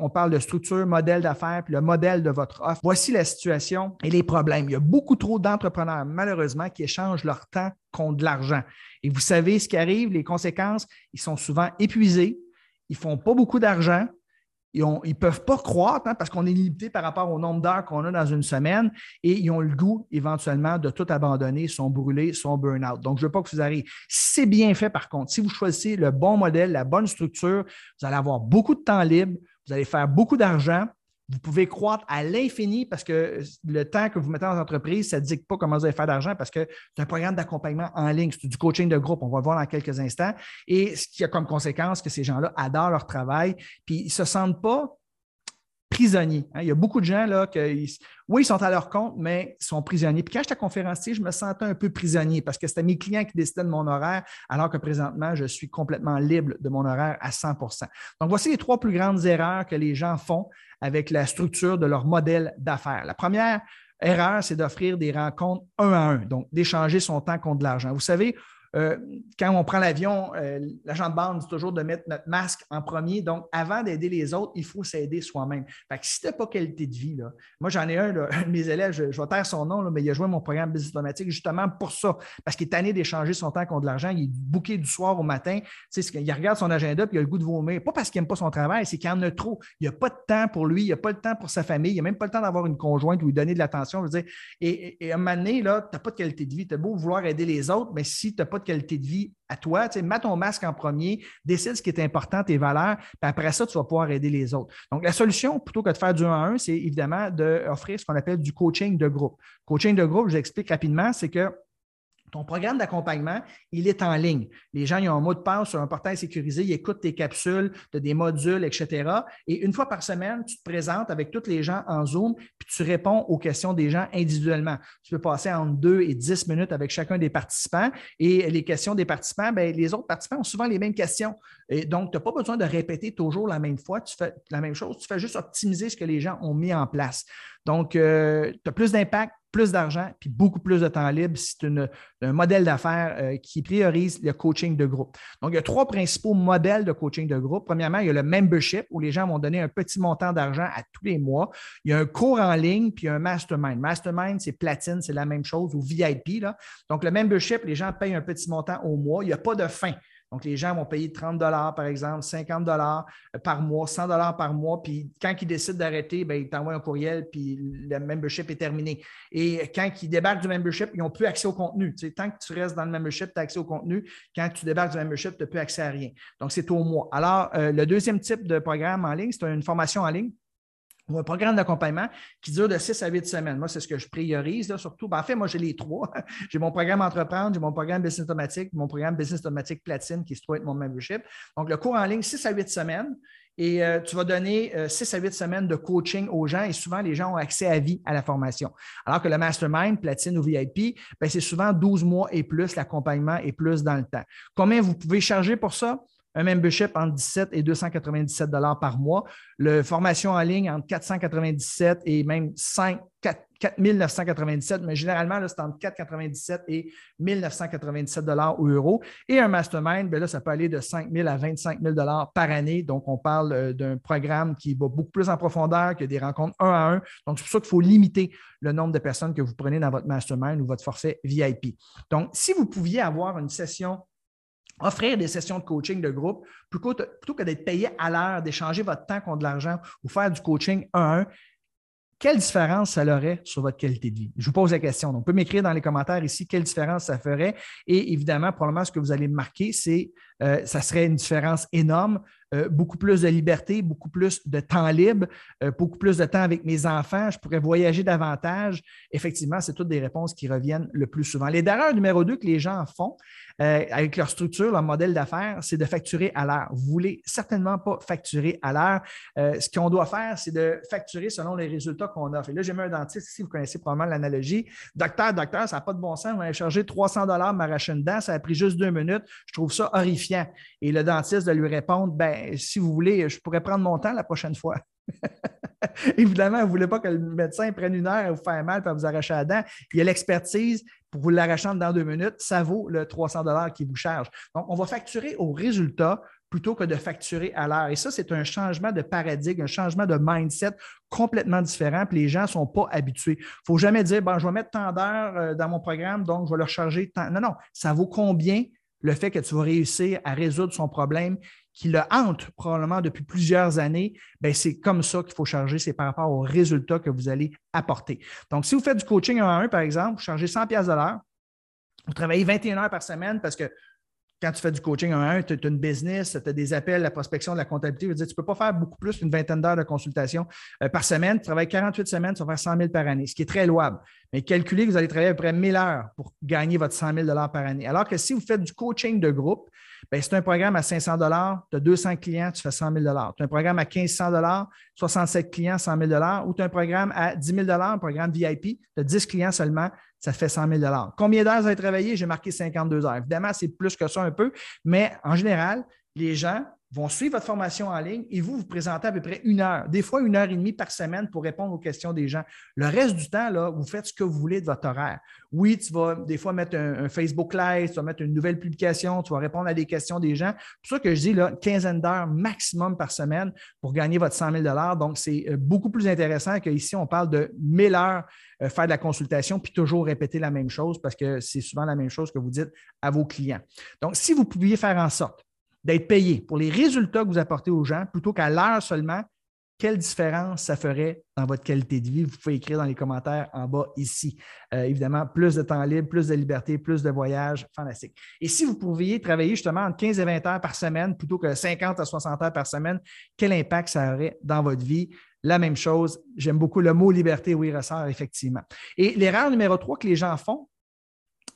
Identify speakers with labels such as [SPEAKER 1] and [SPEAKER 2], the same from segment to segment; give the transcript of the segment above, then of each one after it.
[SPEAKER 1] On parle de structure, modèle d'affaires, puis le modèle de votre offre. Voici la situation et les problèmes. Il y a beaucoup trop d'entrepreneurs, malheureusement, qui échangent leur temps contre de l'argent. Et vous savez ce qui arrive, les conséquences, ils sont souvent épuisés, ils ne font pas beaucoup d'argent, ils ne peuvent pas croître hein, parce qu'on est limité par rapport au nombre d'heures qu'on a dans une semaine et ils ont le goût éventuellement de tout abandonner, sont brûlés, sont burn-out. Donc, je ne veux pas que vous arriviez. C'est bien fait, par contre, si vous choisissez le bon modèle, la bonne structure, vous allez avoir beaucoup de temps libre, vous allez faire beaucoup d'argent, vous pouvez croître à l'infini parce que le temps que vous mettez dans l'entreprise, ça ne dit pas comment vous allez faire d'argent parce que c'est un programme d'accompagnement en ligne, c'est du coaching de groupe. On va le voir dans quelques instants. Et ce qui a comme conséquence que ces gens-là adorent leur travail, puis ils ne se sentent pas prisonniers. Hein. Il y a beaucoup de gens là qui, oui, ils sont à leur compte, mais ils sont prisonniers. Puis quand j'étais conférencier, je me sentais un peu prisonnier parce que c'était mes clients qui décidaient de mon horaire, alors que présentement, je suis complètement libre de mon horaire à 100% Donc, voici les trois plus grandes erreurs que les gens font avec la structure de leur modèle d'affaires. La première erreur, c'est d'offrir des rencontres un à un, donc d'échanger son temps contre de l'argent. Vous savez, euh, quand on prend l'avion, euh, l'agent de bande dit toujours de mettre notre masque en premier. Donc, avant d'aider les autres, il faut s'aider soi-même. Fait que si tu n'as pas qualité de vie, là, moi, j'en ai un, un, de mes élèves, je, vais taire son nom, mais il a joué mon programme business automatique justement pour ça, parce qu'il est tanné d'échanger son temps contre de l'argent. Il est bouqué du soir au matin. Tu sais, il regarde son agenda puis il a le goût de vomir. Pas parce qu'il n'aime pas son travail, c'est qu'il en a trop. Il n'y a pas de temps pour lui, il n'y a pas de temps pour sa famille, il n'y a même pas le temps d'avoir une conjointe ou lui donner de l'attention. Et, à un moment donné, tu n'as pas de qualité de vie. Tu as beau vouloir aider les autres, mais si tu n'as pas de qualité de vie à toi. Tu sais, mets ton masque en premier, décide ce qui est important, tes valeurs, puis après ça, tu vas pouvoir aider les autres. Donc, la solution, plutôt que de faire du 1 à 1, c'est évidemment d'offrir ce qu'on appelle du coaching de groupe. Coaching de groupe, je l'explique rapidement, c'est que ton programme d'accompagnement, il est en ligne. Les gens ils ont un mot de passe sur un portail sécurisé, ils écoutent tes capsules, tu des modules, etc. Et une fois par semaine, tu te présentes avec tous les gens en Zoom, puis tu réponds aux questions des gens individuellement. Tu peux passer entre deux et dix minutes avec chacun des participants. Et les questions des participants, bien, les autres participants ont souvent les mêmes questions. Et donc, tu n'as pas besoin de répéter toujours la même fois. Tu fais la même chose. Tu fais juste optimiser ce que les gens ont mis en place. Donc, euh, tu as plus d'impact, plus d'argent, puis beaucoup plus de temps libre. C'est un modèle d'affaires euh, qui priorise le coaching de groupe. Donc, il y a trois principaux modèles de coaching de groupe. Premièrement, il y a le membership où les gens vont donner un petit montant d'argent à tous les mois. Il y a un cours en ligne, puis un mastermind. Mastermind, c'est platine, c'est la même chose, ou VIP. Là. Donc, le membership, les gens payent un petit montant au mois. Il n'y a pas de fin. Donc, les gens vont payer 30 par exemple, 50 euh, par mois, 100 par mois. Puis quand ils décident d'arrêter, ben, ils t'envoient un courriel, puis le membership est terminé. Et quand ils débarquent du membership, ils n'ont plus accès au contenu. Tant que tu restes dans le membership, tu as accès au contenu. Quand tu débarques du membership, tu n'as plus accès à rien. Donc, c'est au mois. Alors, euh, le deuxième type de programme en ligne, c'est une formation en ligne un programme d'accompagnement qui dure de 6 à 8 semaines. Moi, c'est ce que je priorise, surtout. Ben, en fait, moi, j'ai les trois. j'ai mon programme Entreprendre, j'ai mon programme Business Automatique, mon programme Business Automatique Platine qui se trouve être mon membership. Donc, le cours en ligne, 6 à 8 semaines. Et euh, tu vas donner 6 euh, à 8 semaines de coaching aux gens et souvent, les gens ont accès à vie à la formation. Alors que le mastermind, platine ou VIP, ben, c'est souvent 12 mois et plus, l'accompagnement est plus dans le temps. Combien vous pouvez charger pour ça? Un membership entre 17 et 297 par mois, le formation en ligne entre 497 et même 5, 4, 997, mais généralement, c'est entre 497 et 1997 ou euros. Et un mastermind, bien là, ça peut aller de 5 000 à 25 000 par année. Donc, on parle euh, d'un programme qui va beaucoup plus en profondeur, que des rencontres un à un. Donc, c'est pour ça qu'il faut limiter le nombre de personnes que vous prenez dans votre mastermind ou votre forfait VIP. Donc, si vous pouviez avoir une session offrir des sessions de coaching de groupe plutôt, que d'être payé à l'heure, d'échanger votre temps contre de l'argent ou faire du coaching un à un, quelle différence ça aurait sur votre qualité de vie? Je vous pose la question. Donc, vous pouvez m'écrire dans les commentaires ici quelle différence ça ferait. Et évidemment, probablement, ce que vous allez marquer, c'est euh, ça serait une différence énorme. Euh, beaucoup plus de liberté, beaucoup plus de temps libre, euh, beaucoup plus de temps avec mes enfants. Je pourrais voyager davantage. Effectivement, c'est toutes des réponses qui reviennent le plus souvent. Les erreurs numéro deux que les gens font, euh, avec leur structure, leur modèle d'affaires, c'est de facturer à l'heure. Vous ne voulez certainement pas facturer à l'heure. Euh, ce qu'on doit faire, c'est de facturer selon les résultats qu'on offre. Et là, j'ai mis un dentiste ici, vous connaissez probablement l'analogie. Docteur, docteur, ça n'a pas de bon sens, on va chargé 300 dollars m'arracher une dent, ça a pris juste deux minutes. Je trouve ça horrifiant. Et le dentiste de lui répondre, ben, si vous voulez, je pourrais prendre mon temps la prochaine fois. Évidemment, vous ne voulez pas que le médecin prenne une heure à vous faire mal et vous arracher la dent. Il y a l'expertise pour vous l'arracher dans deux minutes, ça vaut le 300 qu'il vous charge. Donc, on va facturer au résultat plutôt que de facturer à l'heure. Et ça, c'est un changement de paradigme, un changement de mindset complètement différent. Puis les gens ne sont pas habitués. Il ne faut jamais dire, bon, je vais mettre tant d'heures euh, dans mon programme, donc je vais leur charger tant. Non, non, ça vaut combien le fait que tu vas réussir à résoudre son problème qui le hante probablement depuis plusieurs années, ben c'est comme ça qu'il faut charger, c'est par rapport aux résultats que vous allez apporter. Donc, si vous faites du coaching 1 à 1, par exemple, vous chargez 100 pièces de l'heure, vous travaillez 21 heures par semaine parce que quand tu fais du coaching 1 à 1, tu as une business, tu as des appels, la prospection, de la comptabilité. tu ne peux pas faire beaucoup plus qu'une vingtaine d'heures de consultation euh, par semaine. Tu travailles 48 semaines, tu vas faire 100 000 par année, ce qui est très louable. Mais calculez que vous allez travailler à peu près 1000 heures pour gagner votre 100 000 par année. Alors que si vous faites du coaching de groupe, c'est un programme à 500 tu as 200 clients, tu fais 100 000 Tu as un programme à 1500 67 clients, 100 000 ou tu as un programme à 10 000 un programme VIP, tu as 10 clients seulement, ça fait 100 000 Combien d'heures vous avez travaillé? J'ai marqué 52 heures. Évidemment, c'est plus que ça un peu, mais en général, les gens vont suivre votre formation en ligne et vous, vous présentez à peu près une heure, des fois une heure et demie par semaine pour répondre aux questions des gens. Le reste du temps, vous faites ce que vous voulez de votre horaire. Oui, tu vas des fois mettre un, Facebook Live, tu vas mettre une nouvelle publication, tu vas répondre à des questions des gens. C'est pour ça que je dis là, quinzaine d'heures maximum par semaine pour gagner votre 100 000 Donc, c'est euh, beaucoup plus intéressant qu'ici, on parle de 1000 heures euh, faire de la consultation puis toujours répéter la même chose parce que c'est souvent la même chose que vous dites à vos clients. Donc, si vous pouviez faire en sorte d'être payé pour les résultats que vous apportez aux gens plutôt qu'à l'heure seulement, quelle différence ça ferait dans votre qualité de vie? Vous pouvez écrire dans les commentaires en bas ici. Euh, évidemment, plus de temps libre, plus de liberté, plus de voyages, fantastique. Et si vous pouviez travailler justement entre 15 et 20 heures par semaine plutôt que 50 à 60 heures par semaine, quel impact ça aurait dans votre vie? La même chose, j'aime beaucoup le mot liberté, oui, ressort effectivement. Et l'erreur numéro 3 que les gens font,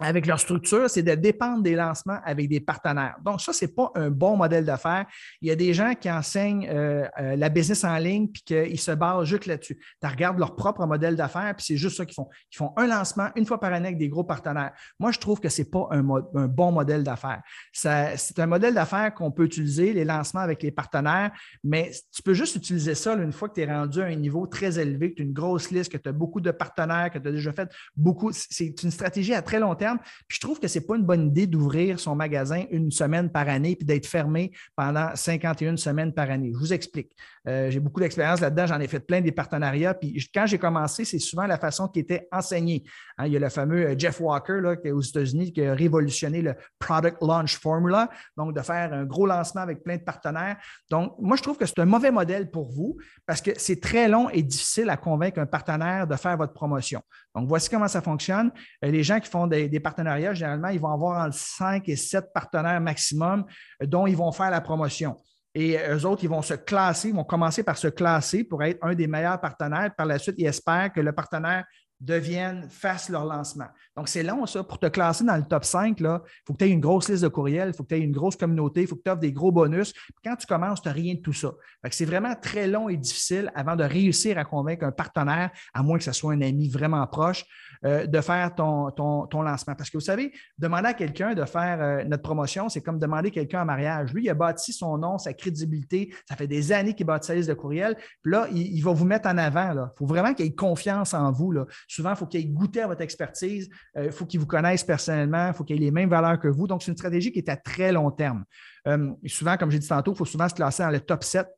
[SPEAKER 1] avec leur structure, c'est de dépendre des lancements avec des partenaires. Donc, ça, ce n'est pas un bon modèle d'affaires. Il y a des gens qui enseignent euh, euh, la business en ligne puis qu'ils se basent juste là-dessus. Tu regardes leur propre modèle d'affaires puis c'est juste ça qu'ils font. Ils font un lancement une fois par année avec des gros partenaires. Moi, je trouve que ce n'est pas un, un, bon modèle d'affaires. C'est un modèle d'affaires qu'on peut utiliser, les lancements avec les partenaires, mais tu peux juste utiliser ça une fois que tu es rendu à un niveau très élevé, que tu as une grosse liste, que tu as beaucoup de partenaires, que tu as déjà fait beaucoup. C'est une stratégie à très long terme puis je trouve que ce n'est pas une bonne idée d'ouvrir son magasin une semaine par année puis d'être fermé pendant 51 semaines par année. Je vous explique. Euh, j'ai beaucoup d'expérience là-dedans, j'en ai fait plein des partenariats. Puis quand j'ai commencé, c'est souvent la façon qui était enseignée. Hein, il y a le fameux euh, Jeff Walker là, qui aux États-Unis qui a révolutionné le Product Launch Formula, donc de faire un gros lancement avec plein de partenaires. Donc, moi, je trouve que c'est un mauvais modèle pour vous parce que c'est très long et difficile à convaincre un partenaire de faire votre promotion. Donc, voici comment ça fonctionne. Euh, les gens qui font des, partenariats, généralement, ils vont avoir entre 5 et 7 partenaires maximum dont ils vont faire la promotion. Et eux autres, ils vont se classer, ils vont commencer par se classer pour être un des meilleurs partenaires. Par la suite, ils espèrent que le partenaire deviennent, fassent leur lancement. Donc, c'est long, ça. Pour te classer dans le top 5, il faut que tu aies une grosse liste de courriels, il faut que tu aies une grosse communauté, il faut que tu offres des gros bonus. quand tu commences, tu n'as rien de tout ça. C'est vraiment très long et difficile avant de réussir à convaincre un partenaire, à moins que ce soit un ami vraiment proche, euh, de faire ton, ton, lancement. Parce que vous savez, demander à quelqu'un de faire euh, notre promotion, c'est comme demander quelqu'un en mariage. Lui, il a bâti son nom, sa crédibilité. Ça fait des années qu'il bâtit sa liste de courriels. Puis là, il, va vous mettre en avant. Il faut vraiment qu'il ait confiance en vous. Là. Souvent, il faut qu'il ait goûté à votre expertise, euh, il faut qu'il vous connaisse personnellement, il faut qu'il ait les mêmes valeurs que vous. Donc, c'est une stratégie qui est à très long terme. Euh, souvent, comme j'ai dit tantôt, il faut souvent se classer dans le top 7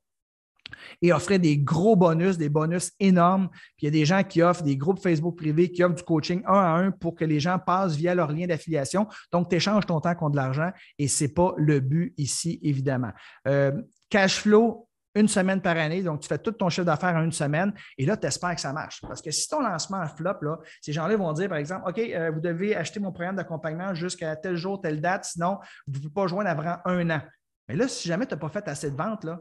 [SPEAKER 1] et offrir des gros bonus, des bonus énormes. Puis il y a des gens qui offrent des groupes Facebook privés, qui offrent du coaching un à un pour que les gens passent via leur lien d'affiliation. Donc, tu échanges ton temps contre de l'argent et ce n'est pas le but ici, évidemment. Euh, cash flow, une semaine par année. Donc, tu fais tout ton chiffre d'affaires en une semaine et là, tu espères que ça marche. Parce que si ton lancement flop, là, ces gens-là vont dire, par exemple, OK, euh, vous devez acheter mon programme d'accompagnement jusqu'à tel jour, telle date, sinon, vous ne pouvez pas joindre avant un an. Mais là, si jamais tu n'as pas fait assez de ventes, là,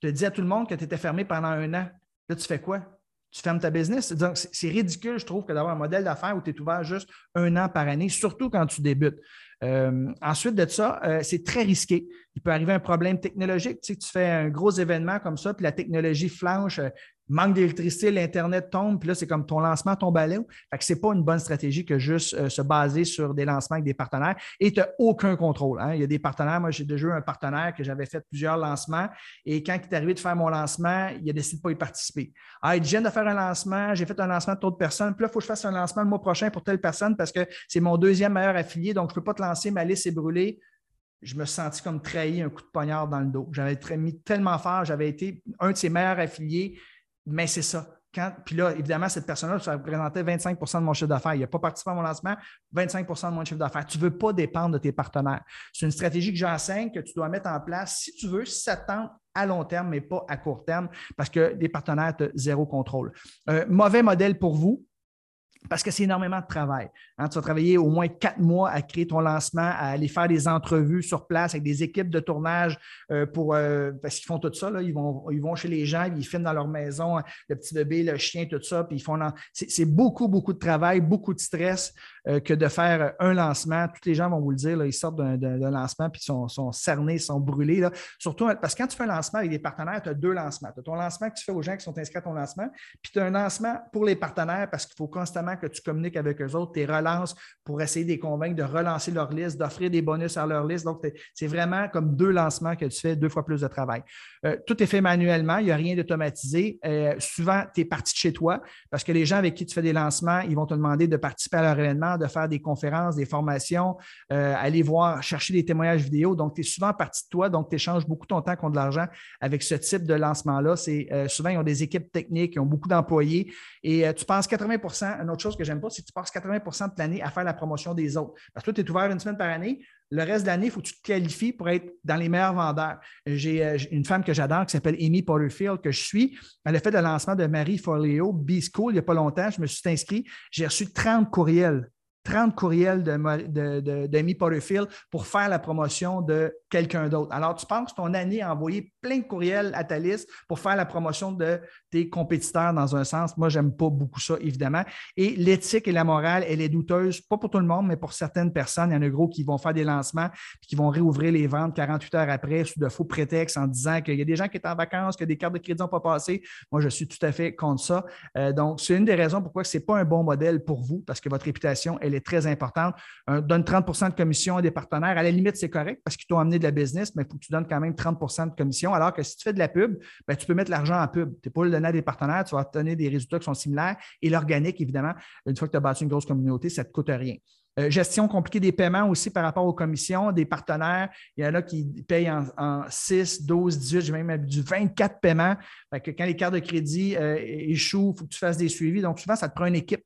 [SPEAKER 1] tu te dis à tout le monde que tu étais fermé pendant un an. Là, tu fais quoi? Tu fermes ta business? Donc, c'est ridicule, je trouve, que d'avoir un modèle d'affaires où tu es ouvert juste un an par année, surtout quand tu débutes. Euh, ensuite de ça, euh, c'est très risqué. Il peut arriver un problème technologique. Tu sais, tu fais un gros événement comme ça, puis la technologie flanche, euh, manque d'électricité, l'Internet tombe, puis là, c'est comme ton lancement tombe à l'eau. Fait que ce n'est pas une bonne stratégie que juste euh, se baser sur des lancements avec des partenaires et tu n'as aucun contrôle. Hein. Il y a des partenaires, moi, j'ai déjà eu un partenaire que j'avais fait plusieurs lancements et quand il est arrivé de faire mon lancement, il a décidé de pas y participer. Ah, il vient de faire un lancement, j'ai fait un lancement de d'autres personnes, puis là, il faut que je fasse un lancement le mois prochain pour telle personne parce que c'est mon deuxième meilleur affilié, donc je ne peux pas te lancer, ma liste est brûlée je me suis senti comme trahi un coup de poignard dans le dos. J'avais mis tellement fort, j'avais été un de ses meilleurs affiliés, mais c'est ça. puis là, évidemment, cette personne-là, ça représentait 25% de mon chiffre d'affaires. Il n'a pas participé à mon lancement, 25% de mon chiffre d'affaires. Tu ne veux pas dépendre de tes partenaires. C'est une stratégie que j'enseigne, que tu dois mettre en place si tu veux, si à long terme, mais pas à court terme, parce que des partenaires, tu zéro contrôle. Euh, mauvais modèle pour vous, parce que c'est énormément de travail. Hein. tu vas travailler au moins quatre mois à créer ton lancement, à aller faire des entrevues sur place avec des équipes de tournage euh, pour euh, parce qu'ils font tout ça. Là, ils, vont, ils vont chez les gens, ils filment dans leur maison, le petit bébé, le chien, tout ça, puis ils font. C'est beaucoup, beaucoup de travail, beaucoup de stress euh, que de faire un lancement. Tous les gens vont vous le dire, ils sortent d'un lancement puis sont, sont cernés, sont brûlés. Là. Surtout parce que quand tu fais un lancement avec des partenaires, tu as deux lancements. Tu as ton lancement que tu fais aux gens qui sont inscrits à ton lancement, puis tu as un lancement pour les partenaires parce qu'il faut constamment que tu communiques avec eux autres, tes relances pour essayer de les convaincre de relancer leur liste, d'offrir des bonus à leur liste. Donc, c'est vraiment comme deux lancements que tu fais deux fois plus de travail. Euh, tout est fait manuellement, il n'y a rien d'automatisé. Euh, souvent, tu es parti de chez toi parce que les gens avec qui tu fais des lancements, ils vont te demander de participer à leur événement, de faire des conférences, des formations, euh, aller voir, chercher des témoignages vidéo. Donc, tu es souvent parti de toi, donc tu échanges beaucoup ton temps contre de l'argent avec ce type de lancement-là. Souvent, ils ont des équipes techniques, ils ont beaucoup d'employés et tu penses 80 Une chose que j'aime pas, c'est que tu passes 80% de l'année à faire la promotion des autres. Parce que toi, tu es ouvert une semaine par année. Le reste de l'année, il faut que tu te qualifies pour être dans les meilleurs vendeurs. J'ai euh, une femme que j'adore qui s'appelle Amy Porterfield, que je suis. Elle a fait le lancement de Marie Forleo, B-School, il n'y a pas longtemps. Je me suis inscrit. J'ai reçu 30 courriels 30 courriels d'Amy de, de, Porterfield pour faire la promotion de quelqu'un d'autre. Alors, tu penses ton année à envoyer plein de courriels à ta liste pour faire la promotion de tes compétiteurs dans un sens? Moi, j'aime pas beaucoup ça, évidemment. Et l'éthique et la morale, elle est douteuse, pas pour tout le monde, mais pour certaines personnes. Il y en a gros qui vont faire des lancements et qui vont réouvrir les ventes 48 heures après sous de faux prétextes en disant qu'il y a des gens qui sont en vacances, que des cartes de crédit n'ont pas passé. Moi, je suis tout à fait contre ça. Euh, donc, c'est une des raisons pourquoi ce n'est pas un bon modèle pour vous, parce que votre réputation, elle est très importante. donne 30% de commission à des partenaires. À la limite, c'est correct parce qu'ils t'ont amené de la business, mais il faut que tu donnes quand même 30% de commission. Alors que si tu fais de la pub, ben, tu peux mettre l'argent en pub. Tu n'es pas le donner à des partenaires, tu vas obtenir des résultats qui sont similaires. Et l'organique, évidemment, une fois que tu as bâti une grosse communauté, ça ne te coûte rien. Euh, gestion compliquée des paiements aussi par rapport aux commissions, des partenaires. Il y en a qui payent en, 6, 12, 18, j'ai même du 24 paiements. quand les cartes de crédit euh, échouent, il faut que tu fasses des suivis. Donc, souvent, ça te prend une équipe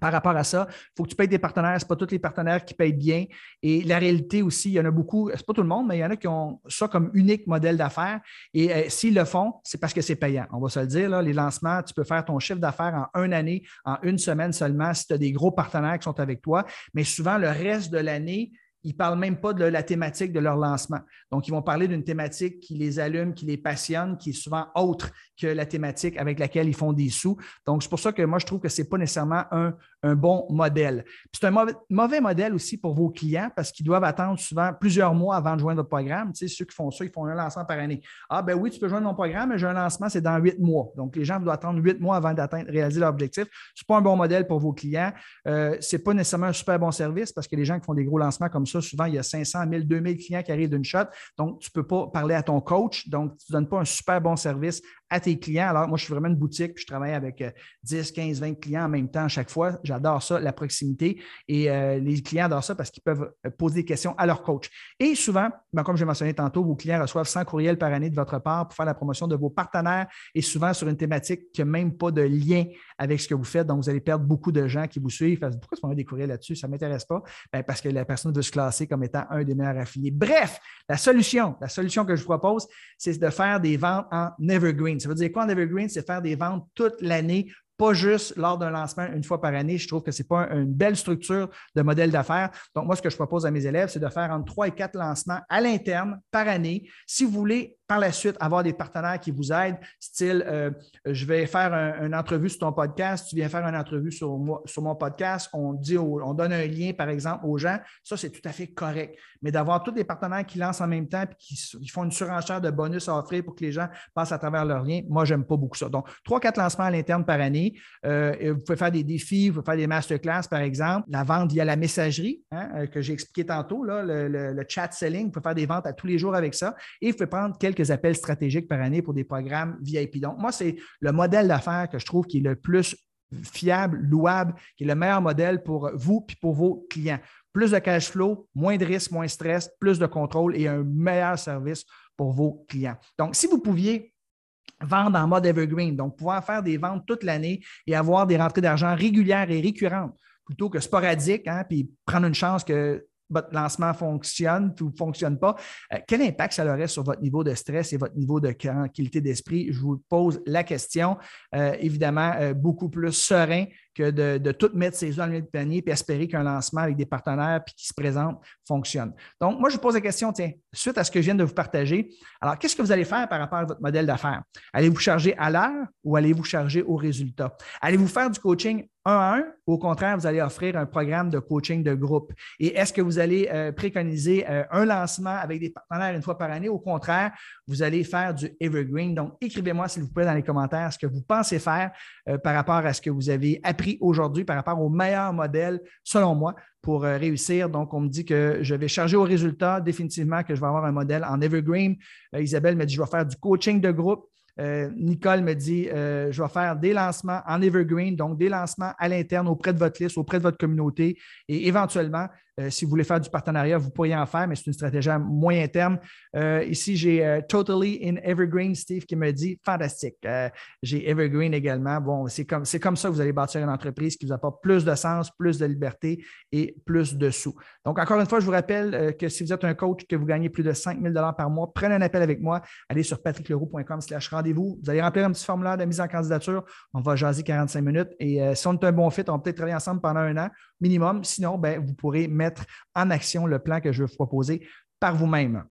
[SPEAKER 1] par rapport à ça. Il faut que tu payes des partenaires. Ce pas tous les partenaires qui payent bien. Et la réalité aussi, il y en a beaucoup, ce n'est pas tout le monde, mais il y en a qui ont ça comme unique modèle d'affaires. Et euh, s'ils le font, c'est parce que c'est payant. On va se le dire, les lancements, tu peux faire ton chiffre d'affaires en une année, en une semaine seulement, si tu as des gros partenaires qui sont avec toi. Mais souvent, le reste de l'année, ils ne parlent même pas de la thématique de leur lancement. Donc, ils vont parler d'une thématique qui les allume, qui les passionne, qui est souvent autre que la thématique avec laquelle ils font des sous. Donc, c'est pour ça que moi, je trouve que ce n'est pas nécessairement un, bon modèle. C'est un mauvais, modèle aussi pour vos clients parce qu'ils doivent attendre souvent plusieurs mois avant de joindre votre programme. Tu sais, ceux qui font ça, ils font un lancement par année. Ah, ben oui, tu peux joindre mon programme, mais j'ai un lancement, c'est dans huit mois. Donc, les gens doivent attendre huit mois avant d'atteindre, réaliser leur objectif. Ce n'est pas un bon modèle pour vos clients. Euh, ce n'est pas nécessairement un super bon service parce que les gens qui font des gros lancements comme ça, souvent, il y a 500, 1000, 2000 clients qui arrivent d'une shot. Donc, tu ne peux pas parler à ton coach. Donc, tu ne donnes pas un super bon service à tes clients. Alors, moi, je suis vraiment une boutique, puis je travaille avec 10, 15, 20 clients en même temps à chaque fois. J'adore ça, la proximité. Et euh, les clients adorent ça parce qu'ils peuvent euh, poser des questions à leur coach. Et souvent, ben, comme j'ai mentionné tantôt, vos clients reçoivent 100 courriels par année de votre part pour faire la promotion de vos partenaires et souvent sur une thématique qui n'a même pas de lien avec ce que vous faites. Donc, vous allez perdre beaucoup de gens qui vous suivent. Pourquoi est-ce qu'on a des courriels là-dessus? Ça ne m'intéresse pas. Ben, parce que la personne veut se classer comme étant un des meilleurs affiliés. Bref, la solution, la solution que je vous propose, c'est de faire des ventes en evergreen. Ça veut dire quoi en evergreen? C'est faire des ventes toute l'année pas juste lors d'un lancement une fois par année. Je trouve que ce n'est pas une belle structure de modèle d'affaires. Donc, moi, ce que je propose à mes élèves, c'est de faire entre trois et quatre lancements à l'interne par année. Si vous voulez par la suite avoir des partenaires qui vous aident, style euh, je vais faire une entrevue sur ton podcast, tu viens faire une entrevue sur, sur mon podcast, on, dit on donne un lien, par exemple, aux gens, ça, c'est tout à fait correct. Mais d'avoir tous les partenaires qui lancent en même temps et qui, font une surenchère de bonus à offrir pour que les gens passent à travers leur lien, moi, je n'aime pas beaucoup ça. Donc, trois, quatre lancements à l'interne par année. Euh, vous pouvez faire des défis, vous pouvez faire des masterclass, par exemple. La vente via la messagerie, hein, euh, que j'ai expliqué tantôt, là, le, le, chat selling, vous pouvez faire des ventes à tous les jours avec ça. Et vous pouvez prendre quelques quelques appels stratégiques par année pour des programmes VIP. Donc, moi, c'est le modèle d'affaires que je trouve qui est le plus fiable, louable, qui est le meilleur modèle pour vous et pour vos clients. plus de cash flow, moins de risques, moins de stress, plus de contrôle et un meilleur service pour vos clients. Donc, si vous pouviez vendre en mode evergreen, donc pouvoir faire des ventes toute l'année et avoir des rentrées d'argent régulières et récurrentes plutôt que sporadiques, hein, puis prendre une chance que votre lancement fonctionne ou ne fonctionne pas, euh, quel impact ça aurait sur votre niveau de stress et votre niveau de tranquillité d'esprit? Je vous pose la question. Euh, évidemment, euh, beaucoup plus serein que de, tout mettre ses œufs dans le panier et espérer qu'un lancement avec des partenaires puis qui se présentent fonctionne. Donc, moi, je vous pose la question, tiens, suite à ce que je viens de vous partager, alors qu'est-ce que vous allez faire par rapport à votre modèle d'affaires? Allez-vous charger à l'heure ou allez-vous charger au résultat? Allez-vous faire du coaching un à un ou au contraire, vous allez offrir un programme de coaching de groupe? Et est-ce que vous allez euh, préconiser euh, un lancement avec des partenaires une fois par année? Au contraire, vous allez faire du evergreen. Donc, écrivez-moi, s'il vous plaît, dans les commentaires ce que vous pensez faire euh, par rapport à ce que vous avez appris aujourd'hui par rapport au meilleur modèle, selon moi, pour euh, réussir. Donc, on me dit que je vais charger au résultat, définitivement que je vais avoir un modèle en Evergreen. Euh, Isabelle me dit, je vais faire du coaching de groupe. Euh, Nicole me dit, je vais faire des lancements en Evergreen, donc des lancements à l'interne auprès de votre liste, auprès de votre communauté et éventuellement, euh, si vous voulez faire du partenariat, vous pourriez en faire, mais c'est une stratégie à moyen terme. Euh, ici, j'ai euh, Totally in Evergreen, Steve, qui me dit fantastique. j'ai Evergreen également. Bon, c'est comme, ça que vous allez bâtir une entreprise qui vous apporte plus de sens, plus de liberté et plus de sous. Donc, encore une fois, je vous rappelle que si vous êtes un coach que vous gagnez plus de 5 000 par mois, prenez un appel avec moi. Allez sur patrickleroux.com slash rendez-vous. Vous allez remplir un petit formulaire de mise en candidature. On va jaser 45 minutes. Et si on est un bon fit, on va peut-être travailler ensemble pendant un an minimum. Sinon, ben, vous pourrez mettre en action le plan que je vais vous proposer par vous-même.